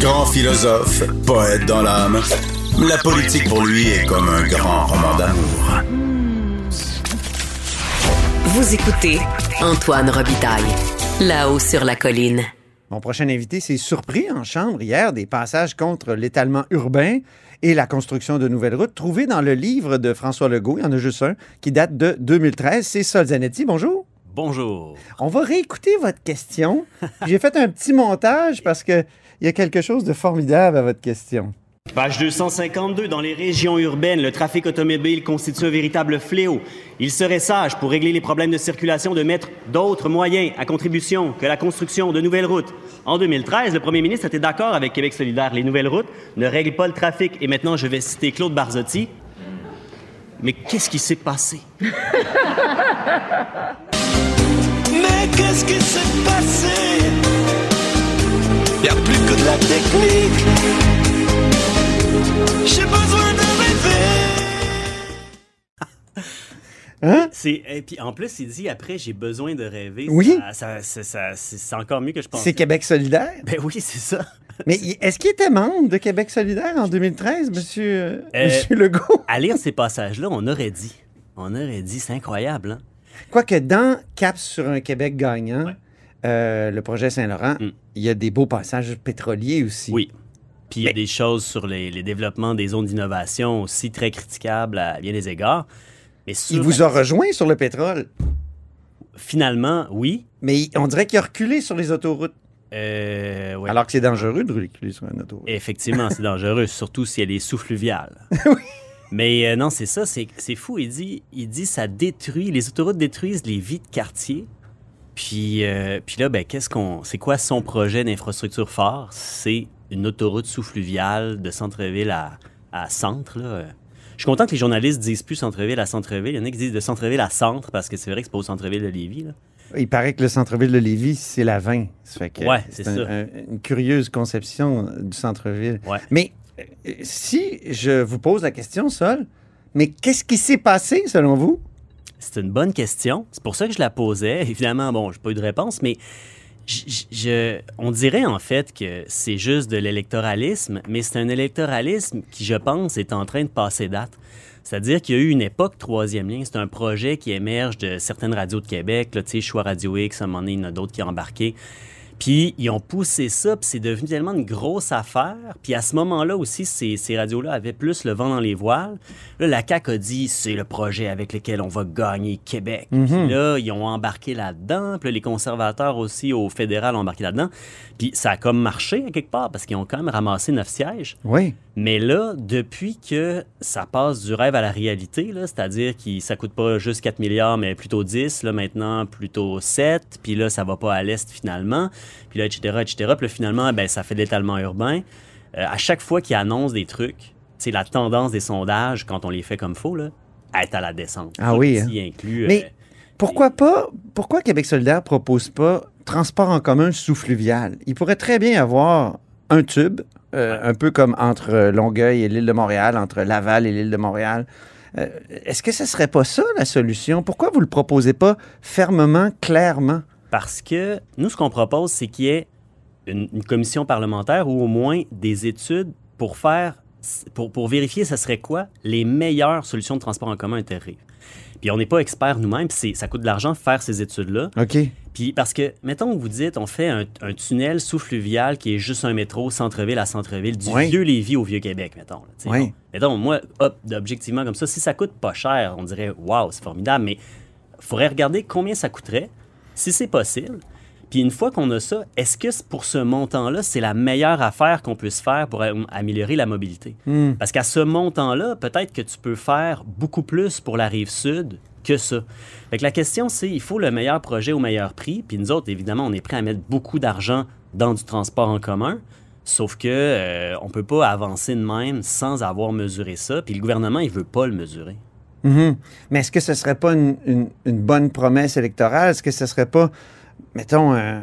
Grand philosophe, poète dans l'âme, la politique pour lui est comme un grand roman d'amour. Vous écoutez Antoine Robitaille, là-haut sur la colline. Mon prochain invité s'est surpris en chambre hier des passages contre l'étalement urbain et la construction de nouvelles routes trouvés dans le livre de François Legault. Il y en a juste un qui date de 2013. C'est Sol Zanetti. Bonjour. Bonjour. On va réécouter votre question. J'ai fait un petit montage parce qu'il y a quelque chose de formidable à votre question. Page 252. Dans les régions urbaines, le trafic automobile constitue un véritable fléau. Il serait sage, pour régler les problèmes de circulation, de mettre d'autres moyens à contribution que la construction de nouvelles routes. En 2013, le premier ministre était d'accord avec Québec solidaire. Les nouvelles routes ne règlent pas le trafic. Et maintenant, je vais citer Claude Barzotti. Mais qu'est-ce qui s'est passé? Mais qu'est-ce qui s'est passé? Y a plus que de la technique. J'ai besoin de rêver. Hein? C'est, et puis en plus, il dit après, j'ai besoin de rêver. Oui. Ça- ça- c'est encore mieux que je pensais. C'est Québec solidaire? Ben oui, c'est ça. Mais est-ce qu'il était membre de Québec solidaire en 2013, monsieur, Euh, monsieur Legault? À lire ces passages-là, on aurait dit. On aurait dit, c'est incroyable, hein? Quoique dans Cap sur un Québec gagnant, euh, le projet Saint-Laurent, Mm. il y a des beaux passages pétroliers aussi. Oui. Puis il y a Mais- des choses sur les, les développements des zones d'innovation aussi très critiquables à bien des égards. Mais sur Il vous a rejoint sur le pétrole, finalement, oui. mais on dirait qu'il a reculé sur les autoroutes. Euh, ouais. Alors que c'est dangereux de reculer sur une autoroute. Effectivement, c'est dangereux, surtout si elle est sous-fluviale. Mais euh, non, c'est ça, c'est c'est fou. Il dit, il dit ça détruit, les autoroutes détruisent les vies de quartier. Puis, euh, puis là, ben, qu'est-ce qu'on, c'est quoi son projet d'infrastructure fort? C'est une autoroute sous-fluviale de centre-ville à, à centre. Là. Je suis content que les journalistes disent plus centre-ville à centre-ville. Il y en a qui disent de centre-ville à centre parce que c'est vrai que c'est pas au centre-ville de Lévis. Là. Il paraît que le centre-ville de Lévis, c'est la 20. Ça fait que Ouais, c'est un- ça. un- une curieuse conception du centre-ville. Ouais. Mais si je vous pose la question, Sol, mais qu'est-ce qui s'est passé selon vous? C'est une bonne question. C'est pour ça que je la posais. Évidemment, bon, j'ai pas eu de réponse, mais je, on dirait en fait que c'est juste de l'électoralisme, mais c'est un électoralisme qui, je pense, est en train de passer date. C'est-à-dire qu'il y a eu une époque troisième ligne. C'est un projet qui émerge de certaines radios de Québec. Là, tu Choix Radio X, à un moment donné, il y en a d'autres qui ont embarqué. Puis ils ont poussé ça, puis c'est devenu tellement une grosse affaire. Puis à ce moment-là aussi, ces, ces radios-là avaient plus le vent dans les voiles. Là, la CAQ a dit, c'est le projet avec lequel on va gagner Québec. Puis là, ils ont embarqué là-dedans. Puis là, les conservateurs aussi au fédéral ont embarqué là-dedans. Puis ça a comme marché à quelque part, parce qu'ils ont quand même ramassé neuf sièges. Oui. Mais là, depuis que ça passe du rêve à la réalité, c'est-à-dire que ça coûte pas juste 4 milliards, mais plutôt 10, là, maintenant plutôt 7, puis là, ça va pas à l'est finalement, puis là, etc., etc. Puis là, finalement, ben, ça fait de l'étalement urbain. Euh, à chaque fois qu'ils annoncent des trucs, c'est la tendance des sondages, quand on les fait comme faux, là, est à la descente. Ah oui, Qui inclut... euh, Mais pourquoi pas, pourquoi Québec solidaire propose pas transport en commun sous-fluvial? Il pourrait très bien avoir un tube, euh, un peu comme entre euh, Longueuil et l'île de Montréal, entre Laval et l'île de Montréal. Euh, Est-ce que ce serait pas ça la solution? Pourquoi vous le proposez pas fermement, clairement? Parce que nous, ce qu'on propose, c'est qu'il y ait une, une commission parlementaire ou au moins des études pour faire, pour, pour vérifier ce serait quoi les meilleures solutions de transport en commun interrive. Puis on n'est pas expert nous-mêmes, puis ça coûte de l'argent faire ces études-là. OK. Puis parce que, mettons que vous dites, on fait un, un tunnel sous-fluvial qui est juste un métro centre-ville à centre-ville, du Oui. vieux Lévis au vieux Québec, mettons. là. Oui. Bon. Mettons, moi, hop, objectivement comme ça, si ça coûte pas cher, on dirait, waouh, c'est formidable, mais il faudrait regarder combien ça coûterait, si c'est possible. Puis une fois qu'on a ça, est-ce que pour ce montant-là, c'est la meilleure affaire qu'on puisse faire pour am- améliorer la mobilité? Hmm. Parce qu'à ce montant-là, peut-être que tu peux faire beaucoup plus pour la rive sud que ça. Fait que la question, c'est il faut le meilleur projet au meilleur prix. Puis nous autres, évidemment, on est prêt à mettre beaucoup d'argent dans du transport en commun. Sauf que euh, on peut pas avancer de même sans avoir mesuré ça. Puis le gouvernement, il veut pas le mesurer. Mhm. Mais est-ce que ce serait pas une, une- une bonne promesse électorale? Est-ce que ce serait pas, mettons, un,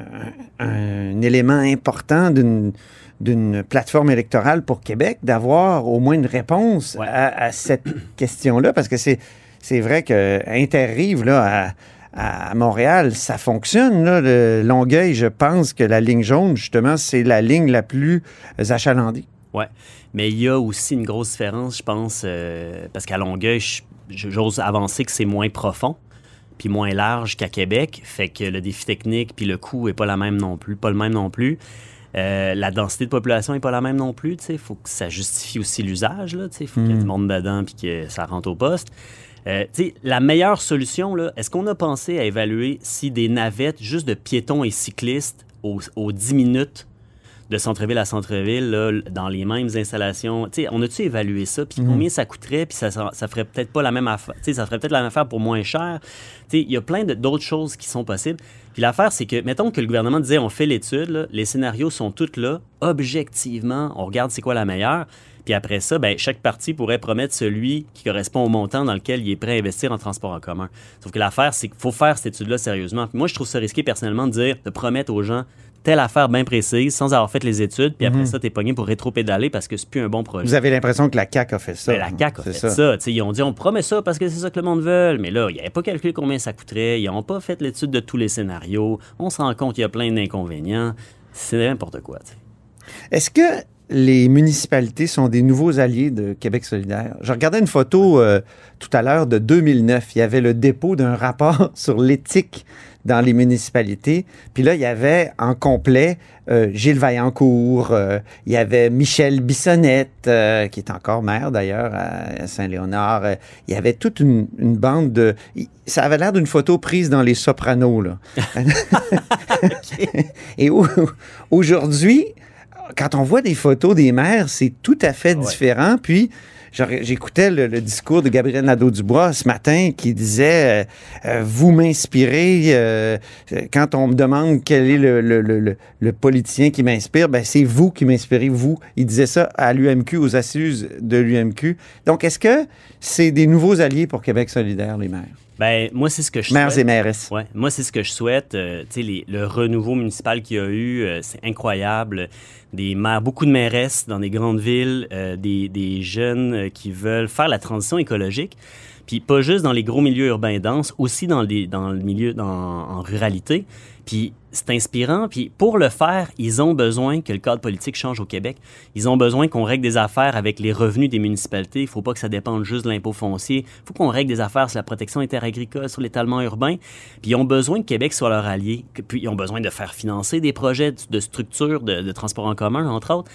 un- un élément important d'une d'une plateforme électorale pour Québec d'avoir au moins une réponse Ouais. à, à cette question-là? Parce que c'est c'est vrai que Interrive, là, à Montréal, ça fonctionne. Là. Le Longueuil, je pense que la ligne jaune, justement, c'est la ligne la plus achalandée. Ouais. Mais il y a aussi une grosse différence, je pense, euh, parce qu'à Longueuil, j'ose avancer que c'est moins profond puis moins large qu'à Québec. Fait que le défi technique puis le coût est pas la même non plus, pas le même non plus. Euh, la densité de population est pas la même non plus. Il faut que ça justifie aussi l'usage. Il faut qu'il y ait du monde dedans puis que ça rentre au poste. Euh, tu sais, la meilleure solution, là, est-ce qu'on a pensé à évaluer si des navettes juste de piétons et cyclistes aux, aux 10 minutes de centre-ville à centre-ville, là, dans les mêmes installations. Tu sais, on a-tu évalué ça? Puis combien ça coûterait? Puis ça, ça, ça ferait peut-être pas la même affaire. Ça ferait peut-être la même affaire pour moins cher. Il y a plein de- d'autres choses qui sont possibles. Puis l'affaire, c'est que, mettons que le gouvernement disait, on fait l'étude, là, les scénarios sont tous là, objectivement, on regarde c'est quoi la meilleure. Puis après ça, ben, chaque parti pourrait promettre celui qui correspond au montant dans lequel il est prêt à investir en transport en commun. Sauf que l'affaire, c'est qu'il faut faire cette étude-là sérieusement. Puis moi, je trouve ça risqué personnellement de dire, de promettre aux gens telle affaire bien précise sans avoir fait les études, puis après ça, t'es pogné pour rétro-pédaler parce que c'est plus un bon projet. Vous avez l'impression que la CAQ a fait ça. Ben, la CAQ a fait ça. Sais, Ils ont dit on promet ça parce que c'est ça que le monde veut. Mais là, ils n'avaient pas calculé combien ça coûterait. Ils n'ont pas fait l'étude de tous les scénarios. On se rend compte qu'il y a plein d'inconvénients. C'est n'importe quoi. Est-ce que les municipalités sont des nouveaux alliés de Québec solidaire? Je regardais une photo euh, tout à l'heure de 2009. Il y avait le dépôt d'un rapport sur l'éthique dans les municipalités. Puis là, il y avait en complet euh, Gilles Vaillancourt, euh, il y avait Michel Bissonnette, qui est encore maire d'ailleurs à Saint-Léonard. Il y avait toute une, une bande de... Ça avait l'air d'une photo prise dans Les Sopranos, là. Et au- aujourd'hui, quand on voit des photos des maires, c'est tout à fait Ouais. différent. Puis, j'écoutais le, le discours de Gabriel Nadeau-Dubois ce matin qui disait euh, euh, Vous m'inspirez. euh, quand on me demande quel est le- le politicien qui m'inspire, ben, c'est vous qui m'inspirez, vous. Il disait ça à l'UMQ, aux assises de l'UMQ. Donc, est-ce que c'est des nouveaux alliés pour Québec solidaire, les maires? Ben, moi, c'est ce que je Maires souhaite. et mairesses. Ouais, moi, c'est ce que je souhaite. Euh, tu sais, les- le renouveau municipal qu'il y a eu, euh, c'est incroyable. Des maires, beaucoup de mairesses dans des grandes villes, euh, des, des jeunes euh, qui veulent faire la transition écologique. Puis pas juste dans les gros milieux urbains denses, aussi dans, les, dans le milieu, dans, en ruralité. Puis c'est inspirant. Puis pour le faire, ils ont besoin que le cadre politique change au Québec. Ils ont besoin qu'on règle des affaires avec les revenus des municipalités. Il faut pas que ça dépende juste de l'impôt foncier. Il faut qu'on règle des affaires sur la protection interagricole, sur l'étalement urbain. Puis ils ont besoin que Québec soit leur allié. Puis ils ont besoin de faire financer des projets de, de structure de, de transport en commun, entre autres.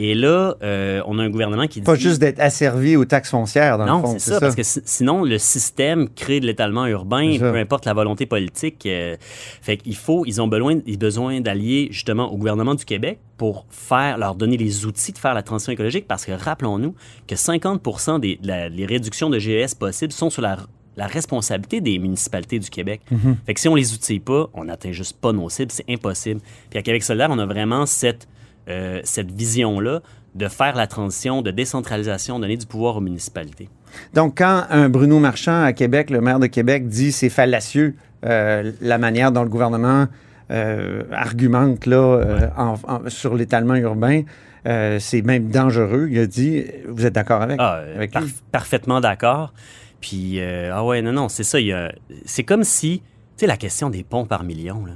Et là, euh, on a un gouvernement qui dit... Pas juste d'être asservi aux taxes foncières, dans Non, le fond. c'est ça, parce que si- sinon, le système crée de l'étalement urbain, peu importe la volonté politique. euh, fait qu'il faut, ils ont besoin, ils ont besoin d'allier justement au gouvernement du Québec pour faire, leur donner les outils de faire la transition écologique, parce que rappelons-nous que 50 des la- les réductions de GES possibles sont sur la la responsabilité des municipalités du Québec. Fait que si on les outille pas, on n'atteint juste pas nos cibles, c'est impossible. Puis à Québec solidaire, on a vraiment cette, euh, cette vision-là de faire la transition, de décentralisation, donner du pouvoir aux municipalités. Donc, quand un Bruno Marchand à Québec, le maire de Québec, dit c'est fallacieux euh, la manière dont le gouvernement euh, argumente là, en- en- sur l'étalement urbain, c'est même dangereux. Il a dit, vous êtes d'accord avec, Ah, avec par- lui? parfaitement d'accord. Puis, ah ouais, non, non, c'est ça. C'est comme si, tu sais, la question des ponts par million, là.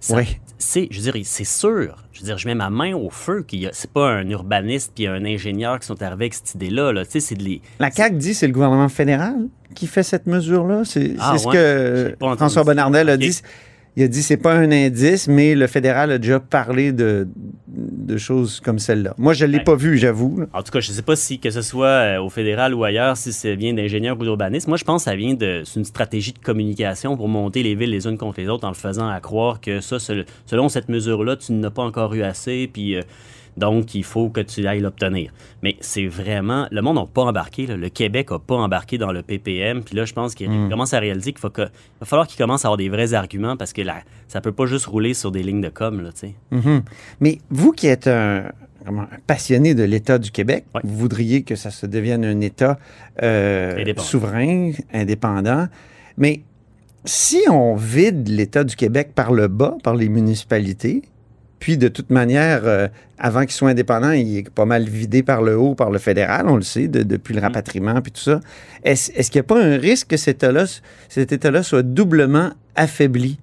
Ça- Oui. C'est, je veux dire, c'est sûr. Je veux dire, je mets ma main au feu qu'il y a, c'est pas un urbaniste puis un ingénieur qui sont arrivés avec cette idée-là, là. Tu sais, c'est de les, La CAQ dit c'est le gouvernement fédéral qui fait cette mesure-là. C'est Ah, c'est ce ouais? que François. Bonnardel a dit. Il a dit c'est pas un indice, mais le fédéral a déjà parlé de, de choses comme celle-là. Moi, je l'ai Ouais. pas vu, j'avoue. En tout cas, je ne sais pas si que ce soit euh, au fédéral ou ailleurs, si ça vient d'ingénieurs ou d'urbanistes. Moi, je pense que ça vient de c'est une stratégie de communication pour monter les villes les unes contre les autres en le faisant à croire que ça, sel- selon cette mesure-là, tu n'as pas encore eu assez, puis euh, donc il faut que tu ailles l'obtenir. Mais c'est vraiment le monde n'a pas embarqué. là. Le Québec n'a pas embarqué dans le PPM. Puis là, je pense qu'il commence à réaliser qu'il faut que- va falloir qu'il commence à avoir des vrais arguments parce que là, ça peut pas juste rouler sur des lignes de com. Là, tu sais. Mhm. Mais vous qui êtes un, passionné de l'État du Québec, vous voudriez que ça se devienne un État euh, Indépendant. souverain, indépendant. Mais si on vide l'État du Québec par le bas, par les municipalités, Puis de toute manière, euh, avant qu'il soit indépendant, il est pas mal vidé par le haut, par le fédéral, on le sait, de- depuis le rapatriement puis tout ça. Est-ce est-ce qu'il n'y a pas un risque que cet État-là cet État-là soit doublement affaibli?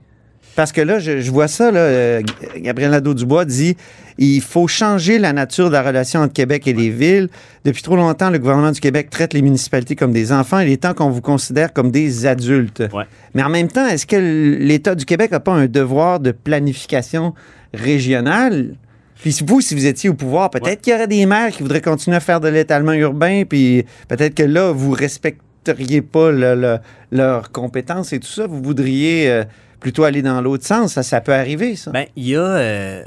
Parce que là, je, je vois ça, là, euh, Gabriel Nadeau-Dubois dit il faut changer la nature de la relation entre Québec et les villes. Depuis trop longtemps, le gouvernement du Québec traite les municipalités comme des enfants. Il est temps qu'on vous considère comme des adultes. Ouais. Mais en même temps, est-ce que l'État du Québec n'a pas un devoir de planification régionale? Puis si vous, si vous étiez au pouvoir, peut-être Ouais. qu'il y aurait des maires qui voudraient continuer à faire de l'étalement urbain, puis peut-être que là, vous respecteriez pas le- le- leurs compétences et tout ça. Vous voudriez euh, plutôt aller dans l'autre sens. Ça, ça peut arriver, ça. Ben, il y a. euh,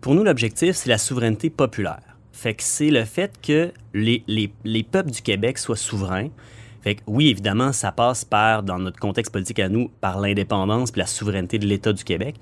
pour nous, l'objectif, c'est la souveraineté populaire. Fait que c'est le fait que les, les, les peuples du Québec soient souverains. Fait que oui, évidemment, ça passe par, dans notre contexte politique à nous, par l'indépendance puis la souveraineté de l'État du Québec.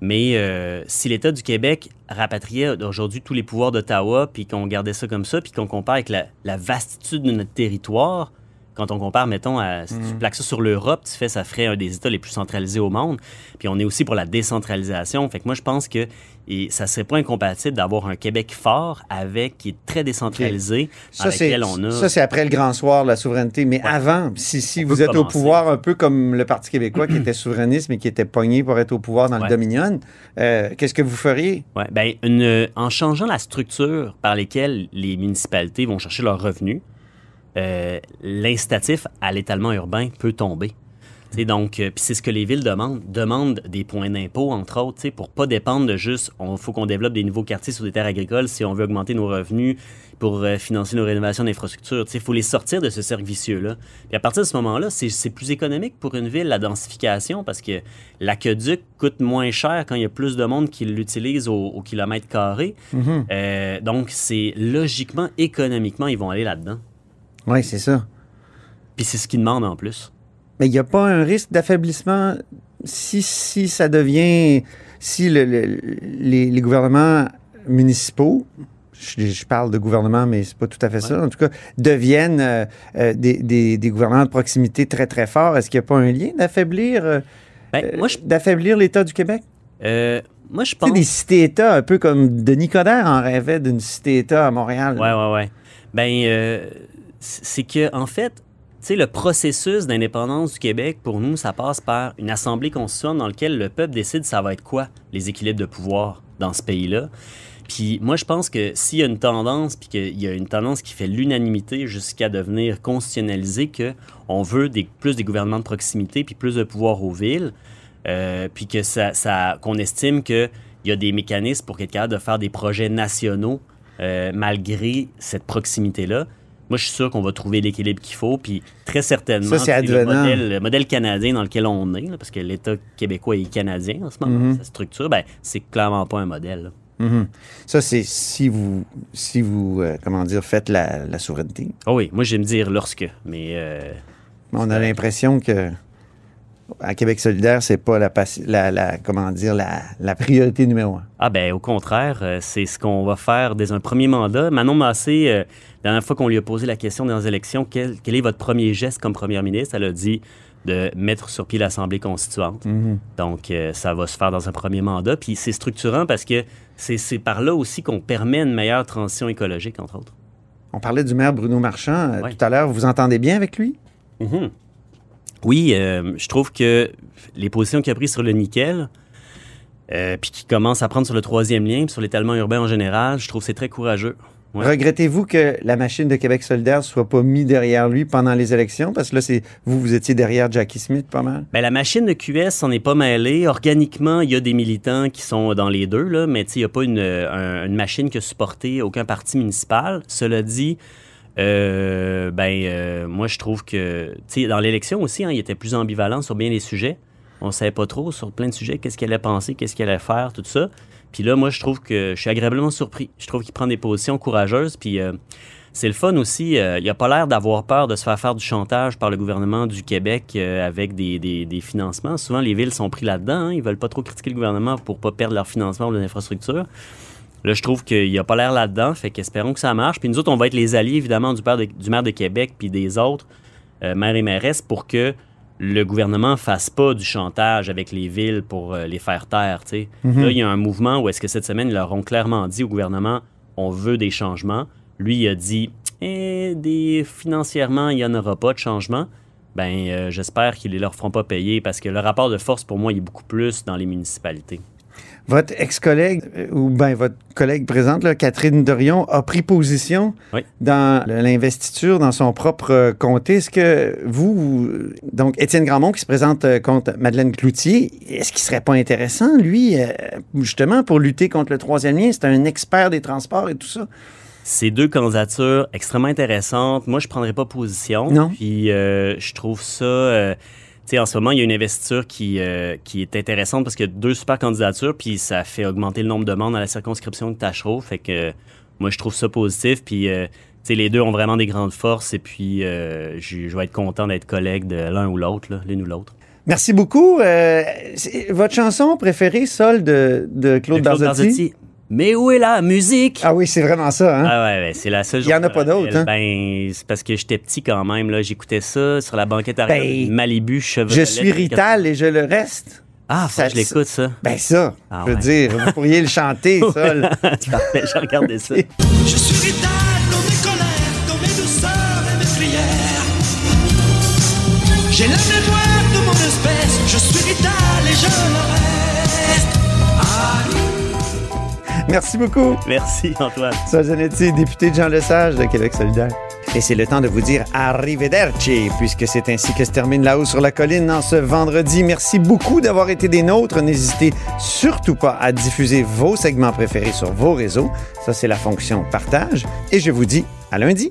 Mais euh, si l'État du Québec rapatriait aujourd'hui tous les pouvoirs d'Ottawa, puis qu'on gardait ça comme ça, puis qu'on compare avec la, la vastitude de notre territoire, quand on compare, mettons, à, si tu plaques ça sur l'Europe, tu fais, ça ferait un des États les plus centralisés au monde. Puis on est aussi pour la décentralisation. Fait que moi, je pense que et ça serait pas incompatible d'avoir un Québec fort avec qui est très décentralisé, Ça, avec lequel on a. ça, c'est après le grand soir, la souveraineté. Mais Ouais. avant, si, si On vous êtes au pouvoir, un peu comme le Parti québécois qui était souverainiste, mais qui était pogné pour être au pouvoir dans le. Dominion, euh, qu'est-ce que vous feriez? Ouais, ben, une- en changeant la structure par laquelle les municipalités vont chercher leurs revenus, euh, l'incitatif à l'étalement urbain peut tomber. Donc, euh, c'est ce que les villes demandent. Demandent des points d'impôt, entre autres, pour pas dépendre de juste, il faut qu'on développe des nouveaux quartiers sur des terres agricoles si on veut augmenter nos revenus pour euh, financer nos rénovations d'infrastructures. Il faut les sortir de ce cercle vicieux-là. Puis à partir de ce moment-là, c'est plus économique pour une ville, la densification, parce que l'aqueduc coûte moins cher quand il y a plus de monde qui l'utilise au, au kilomètre carré. Euh, donc, c'est logiquement, économiquement, ils vont aller là-dedans. Oui, c'est ça. Puis c'est ce qu'ils demandent en plus. Mais il n'y a pas un risque d'affaiblissement si, si ça devient. Si le- le- les, les gouvernements municipaux, je, je parle de gouvernement, mais c'est pas tout à fait ça, en tout cas, deviennent euh, euh, des, des- des gouvernements de proximité très, très forts. Est-ce qu'il n'y a pas un lien d'affaiblir euh, Ben, d'affaiblir l'État du Québec? moi, je Tu pense. sais, des cités-États, un peu comme Denis Coderre en rêvait d'une cité-État à Montréal. Ouais, ouais, ouais. Ben, c'est que, en fait, tu sais, le processus d'indépendance du Québec, pour nous, ça passe par une assemblée constituante dans laquelle le peuple décide ça va être quoi, les équilibres de pouvoir dans ce pays-là. Puis moi, je pense que s'il y a une tendance, puis qu'il y a une tendance qui fait l'unanimité jusqu'à devenir constitutionnalisé, que on veut des, plus des gouvernements de proximité, puis plus de pouvoir aux villes, euh, puis que ça- qu'on estime qu'il y a des mécanismes pour être capable de faire des projets nationaux euh, malgré cette proximité-là. Moi, je suis sûr qu'on va trouver l'équilibre qu'il faut, puis très certainement, Ça, c'est le modèle, le modèle canadien dans lequel on est, là, parce que l'État québécois est canadien en ce moment, Mhm. sa structure, ben, c'est clairement pas un modèle. là. Mhm. Ça, c'est si vous, si vous euh, comment dire, faites la, la souveraineté. Ah oui, moi, j'aime dire lorsque, mais euh, On a l'impression que à Québec solidaire, c'est pas la, la, la- comment dire la, la priorité numéro un. Ah ben au contraire, euh, c'est ce qu'on va faire dès un premier mandat. Manon Massé, euh, la dernière fois qu'on lui a posé la question dans les élections, quel, quel est votre premier geste comme première ministre, elle a dit de mettre sur pied l'Assemblée constituante. Donc euh, ça va se faire dans un premier mandat. Puis c'est structurant parce que c'est par là aussi qu'on permet une meilleure transition écologique, entre autres. On parlait du maire Bruno Marchand Ouais. tout à l'heure. Vous entendez bien avec lui? Mhm. Oui, euh, je trouve que les positions qu'il a prises sur le nickel, euh, puis qui commence à prendre sur le troisième lien, puis sur l'étalement urbain en général, je trouve que c'est très courageux. Ouais. Regrettez-vous que la machine de Québec solidaire soit pas mise derrière lui pendant les élections? Parce que là, c'est vous, vous étiez derrière Jackie Smith pas mal. Ben, la machine de QS s'en est pas mêlée. Organiquement, il y a des militants qui sont dans les deux, là, mais il n'y a pas une, un- une machine qui a supporté aucun parti municipal. Cela dit, euh, ben, euh, moi, je trouve que, tu sais, dans l'élection aussi, hein, il était plus ambivalent sur bien des sujets. On ne savait pas trop sur plein de sujets qu'est-ce qu'il allait penser, qu'est-ce qu'il allait faire, tout ça. Puis là, moi, je trouve que je suis agréablement surpris. Je trouve qu'il prend des positions courageuses, puis euh, c'est le fun aussi. euh, il a pas l'air d'avoir peur de se faire faire du chantage par le gouvernement du Québec euh, avec des, des- des financements. Souvent, les villes sont pris là-dedans. hein. Ils veulent pas trop critiquer le gouvernement pour pas perdre leur financement ou leurs infrastructures. Là, je trouve qu'il a pas l'air là-dedans. Fait qu'espérons que ça marche. Puis nous autres, on va être les alliés, évidemment, du, père de- du maire de Québec puis des autres euh, maires et mairesses pour que le gouvernement fasse pas du chantage avec les villes pour euh, les faire taire. tu sais. Mhm. Là, il y a un mouvement où est-ce que cette semaine, ils leur ont clairement dit au gouvernement, on veut des changements. Lui, il a dit, eh, des, financièrement, il n'y en aura pas de changement. Ben, euh, j'espère qu'ils ne leur feront pas payer parce que le rapport de force, pour moi, il est beaucoup plus dans les municipalités. Votre ex-collègue, euh, ou bien votre collègue présente, là, Catherine Dorion, a pris position Oui. dans l'investiture dans son propre euh, comté. Est-ce que vous, donc Étienne Grandmont qui se présente euh, contre Madeleine Cloutier, est-ce qu'il serait pas intéressant, lui, euh, justement, pour lutter contre le troisième lien? C'est un expert des transports et tout ça. C'est deux candidatures extrêmement intéressantes. Moi, je prendrais pas position. Non. Puis je trouve ça. euh, sais, en ce moment, il y a une investiture qui, euh, qui est intéressante parce qu'il y a deux super candidatures, puis ça fait augmenter le nombre de monde dans la circonscription de Tachereau. Fait que euh, moi, je trouve ça positif. Puis, euh, tu sais, les deux ont vraiment des grandes forces. Et puis, euh, je je vais être content d'être collègue de l'un ou l'autre, l'une ou l'autre. Merci beaucoup. Euh, votre chanson préférée, Sol, de, de Claude, De Claude Barzotti? Barzotti. Mais où est la musique? Ah oui, c'est vraiment ça, hein? Ah ouais, ouais, c'est la seule Il y en a pas d'autres, hein? Ben, c'est parce que j'étais petit quand même. Là, j'écoutais ça sur la banquette arrière Ben, Malibu, Chevrolet. Je suis Rital et je le reste. Ah, faut Ça- que je l'écoute, ça. Ben ça, Ah je veux ouais. dire, vous pourriez le chanter, Sol. J'ai regardé ça. Je suis Rital dans mes colères, dans mes douceurs et mes prières. J'ai la mémoire de mon espèce, je suis Rital et je le reste. Merci beaucoup. Merci, Antoine. Sol Zanetti, député de Jean Lesage de Québec solidaire. Et c'est le temps de vous dire arrivederci, puisque c'est ainsi que se termine là-haut sur la colline en ce vendredi. Merci beaucoup d'avoir été des nôtres. N'hésitez surtout pas à diffuser vos segments préférés sur vos réseaux. Ça, c'est la fonction partage. Et je vous dis à lundi.